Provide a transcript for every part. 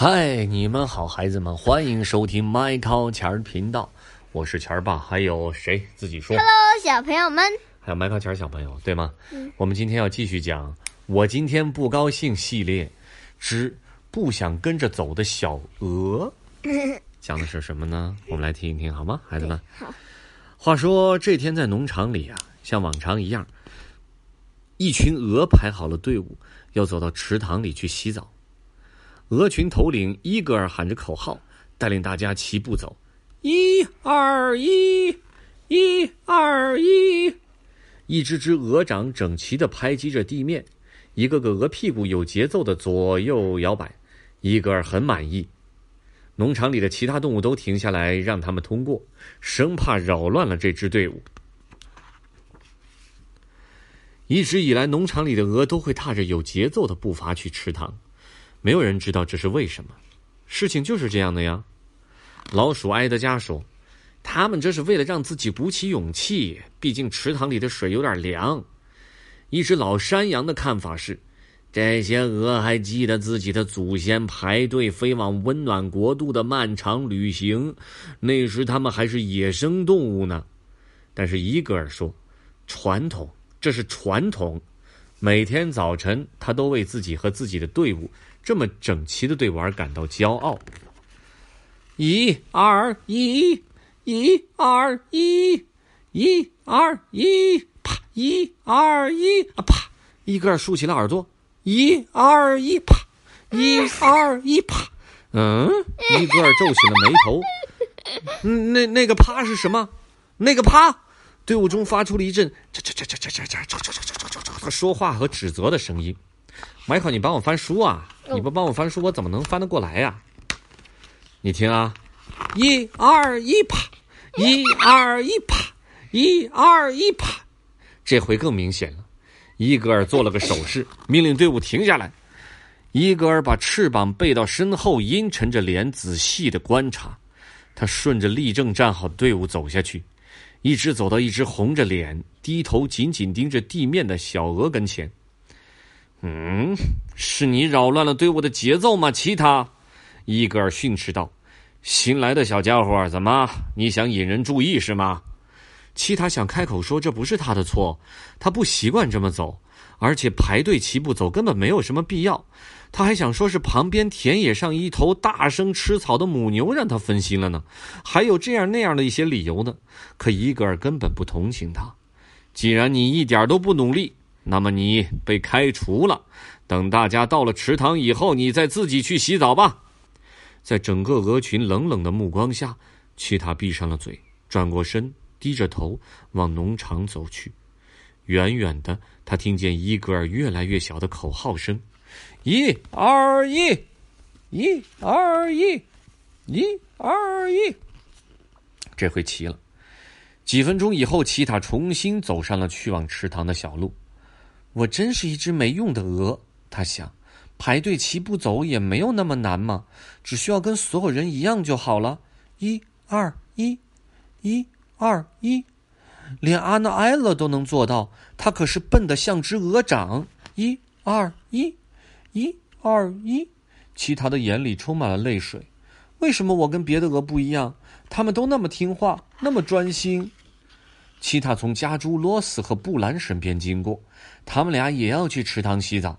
嗨，你们好，孩子们，欢迎收听麦考钱儿频道，我是钱儿爸，还有谁自己说？Hello，小朋友们，还有麦考钱儿小朋友，对吗？嗯。我们今天要继续讲《我今天不高兴》系列之不想跟着走的小鹅，讲的是什么呢？我们来听一听好吗，孩子们？好。话说这天在农场里啊，像往常一样，一群鹅排好了队伍，要走到池塘里去洗澡。鹅群头领伊格尔喊着口号，带领大家齐步走，一二一，一二一。一只只鹅掌整齐地拍击着地面，一个个鹅屁股有节奏地左右摇摆。伊格尔很满意。农场里的其他动物都停下来，让他们通过，生怕扰乱了这支队伍。一直以来，农场里的鹅都会踏着有节奏的步伐去池塘。没有人知道这是为什么，事情就是这样的呀。老鼠埃德加说：“他们这是为了让自己鼓起勇气，毕竟池塘里的水有点凉。”一只老山羊的看法是：这些鹅还记得自己的祖先排队飞往温暖国度的漫长旅行，那时他们还是野生动物呢。但是伊格尔说：“传统，这是传统。”每天早晨，他都为自己和自己的队伍这么整齐的队伍而感到骄傲。一二一，一二一，一二一，啪！一二一，啊啪！伊格尔竖起了耳朵。一二一，啪！一二一，啪！嗯，伊格尔皱起了眉头。嗯，那那个啪是什么？那个啪！队伍中发出了一阵这这这这这这这这这这这这说话和指责的声音。迈克，你帮我翻书啊！你不帮我翻书，我怎么能翻得过来呀？你听啊，一二一啪，一二一啪，一二一啪，这回更明显了。伊格尔做了个手势，命令队伍停下来。伊格尔把翅膀背到身后，阴沉着脸仔细的观察。他顺着立正站好的队伍走下去。一直走到一只红着脸、低头紧紧盯着地面的小鹅跟前。嗯，是你扰乱了队伍的节奏吗？奇塔，伊格尔训斥道：“新来的小家伙，怎么？你想引人注意是吗？”奇塔想开口说：“这不是他的错，他不习惯这么走，而且排队齐步走根本没有什么必要。”他还想说是旁边田野上一头大声吃草的母牛让他分心了呢，还有这样那样的一些理由呢。可伊格尔根本不同情他。既然你一点都不努力，那么你被开除了。等大家到了池塘以后，你再自己去洗澡吧。在整个鹅群冷冷的目光下，奇塔闭上了嘴，转过身，低着头往农场走去。远远的，他听见伊格尔越来越小的口号声。一二一，一二一，一二一。这回齐了。几分钟以后，奇塔重新走上了去往池塘的小路。我真是一只没用的鹅，他想。排队齐步走也没有那么难嘛，只需要跟所有人一样就好了。一二一，一二一，连阿娜埃勒都能做到，他可是笨得像只鹅掌。一二一。一二一，其他的眼里充满了泪水。为什么我跟别的鹅不一样？他们都那么听话，那么专心。奇塔从家猪罗斯和布兰身边经过，他们俩也要去池塘洗澡。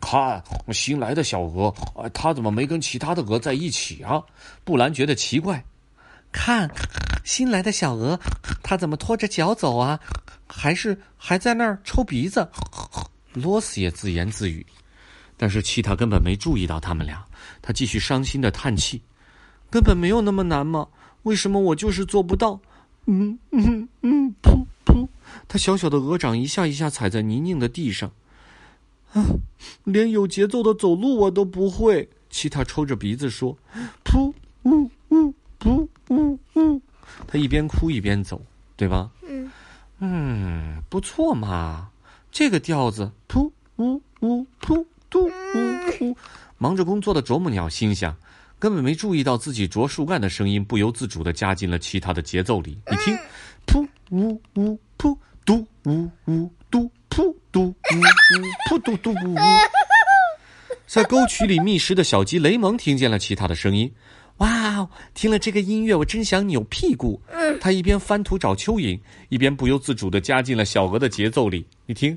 看新来的小鹅，它怎么没跟其他的鹅在一起啊？布兰觉得奇怪。看，新来的小鹅，它怎么拖着脚走啊？还是还在那儿抽鼻子？罗斯也自言自语，但是奇塔根本没注意到他们俩。他继续伤心的叹气：“根本没有那么难嘛，为什么我就是做不到？”嗯嗯嗯，噗噗，他小小的鹅掌一下一下踩在泥泞的地上。啊，连有节奏的走路我都不会。奇塔抽着鼻子说：“噗呜呜，噗呜呜。”他一边哭一边走，对吧？嗯嗯，不错嘛。这个调子，噗呜呜，噗嘟呜呜。忙着工作的啄木鸟心想，根本没注意到自己啄树干的声音不由自主的加进了其他的节奏里。你听，噗呜呜，噗嘟呜呜，嘟噗嘟呜呜，噗嘟嘟呜呜。在沟渠里觅食的小鸡雷蒙听见了其他的声音。哇哦！听了这个音乐，我真想扭屁股。他一边翻土找蚯蚓，一边不由自主的加进了小鹅的节奏里。你听，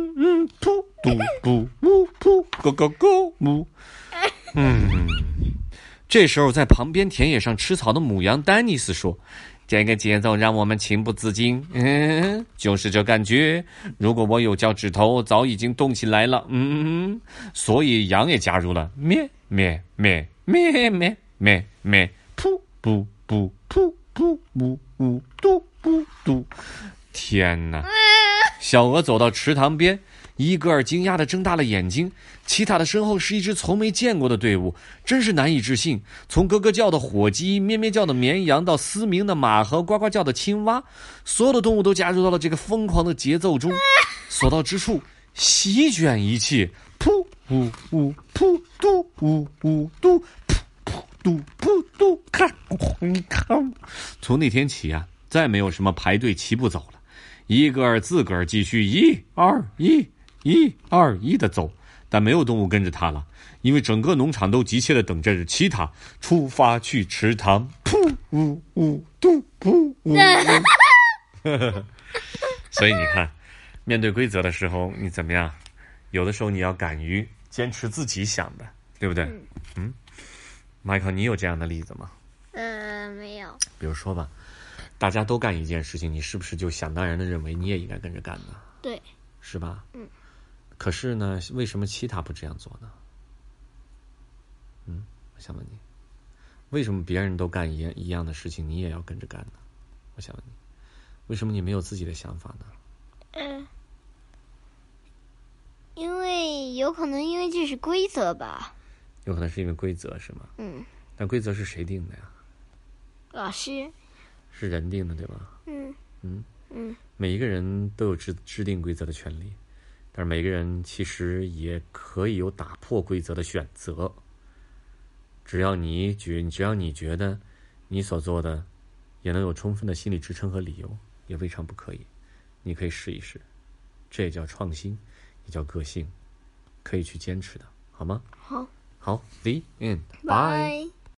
嘟嘟呜噗，咯咯咯呜。嗯，这时候在旁边田野上吃草的母羊丹尼斯说。这个节奏让我们情不自禁，嗯，就是这感觉。如果我有脚趾头，早已经动起来了，嗯。所以羊也加入了，咩咩咩咩咩咩咩，噗噗噗噗噗呜呜嘟嘟嘟。天哪！小鹅走到池塘边。伊戈尔惊讶地睁大了眼睛，奇塔的身后是一支从没见过的队伍，真是难以置信。从咯咯叫的火鸡、咩咩叫的绵羊到嘶鸣的马和呱呱叫的青蛙，所有的动物都加入到了这个疯狂的节奏中。所到之处，席卷一切，噗呜呜，噗嘟呜呜嘟，噗噗嘟噗嘟，看，看。从那天起啊，再没有什么排队齐步走了，伊戈尔自个儿继续，一二一。一二一的走，但没有动物跟着他了，因为整个农场都急切的等着其他出发去池塘。噗呜呜嘟噗呜。所以你看，面对规则的时候，你怎么样？有的时候你要敢于坚持自己想的，对不对？嗯。迈克，你有这样的例子吗？呃，没有。比如说吧，大家都干一件事情，你是不是就想当然的认为你也应该跟着干呢？对。是吧？嗯。可是呢，为什么其他不这样做呢？嗯，我想问你，为什么别人都干一样一样的事情，你也要跟着干呢？我想问你，为什么你没有自己的想法呢？嗯，因为有可能因为这是规则吧。有可能是因为规则是吗？嗯。但规则是谁定的呀？老师。是人定的对吧？嗯。嗯嗯。每一个人都有制制定规则的权利。但是每个人其实也可以有打破规则的选择，只要你觉，只要你觉得你所做的也能有充分的心理支撑和理由，也未尝不可以。你可以试一试，这也叫创新，也叫个性，可以去坚持的，好吗？好，好，The end，bye。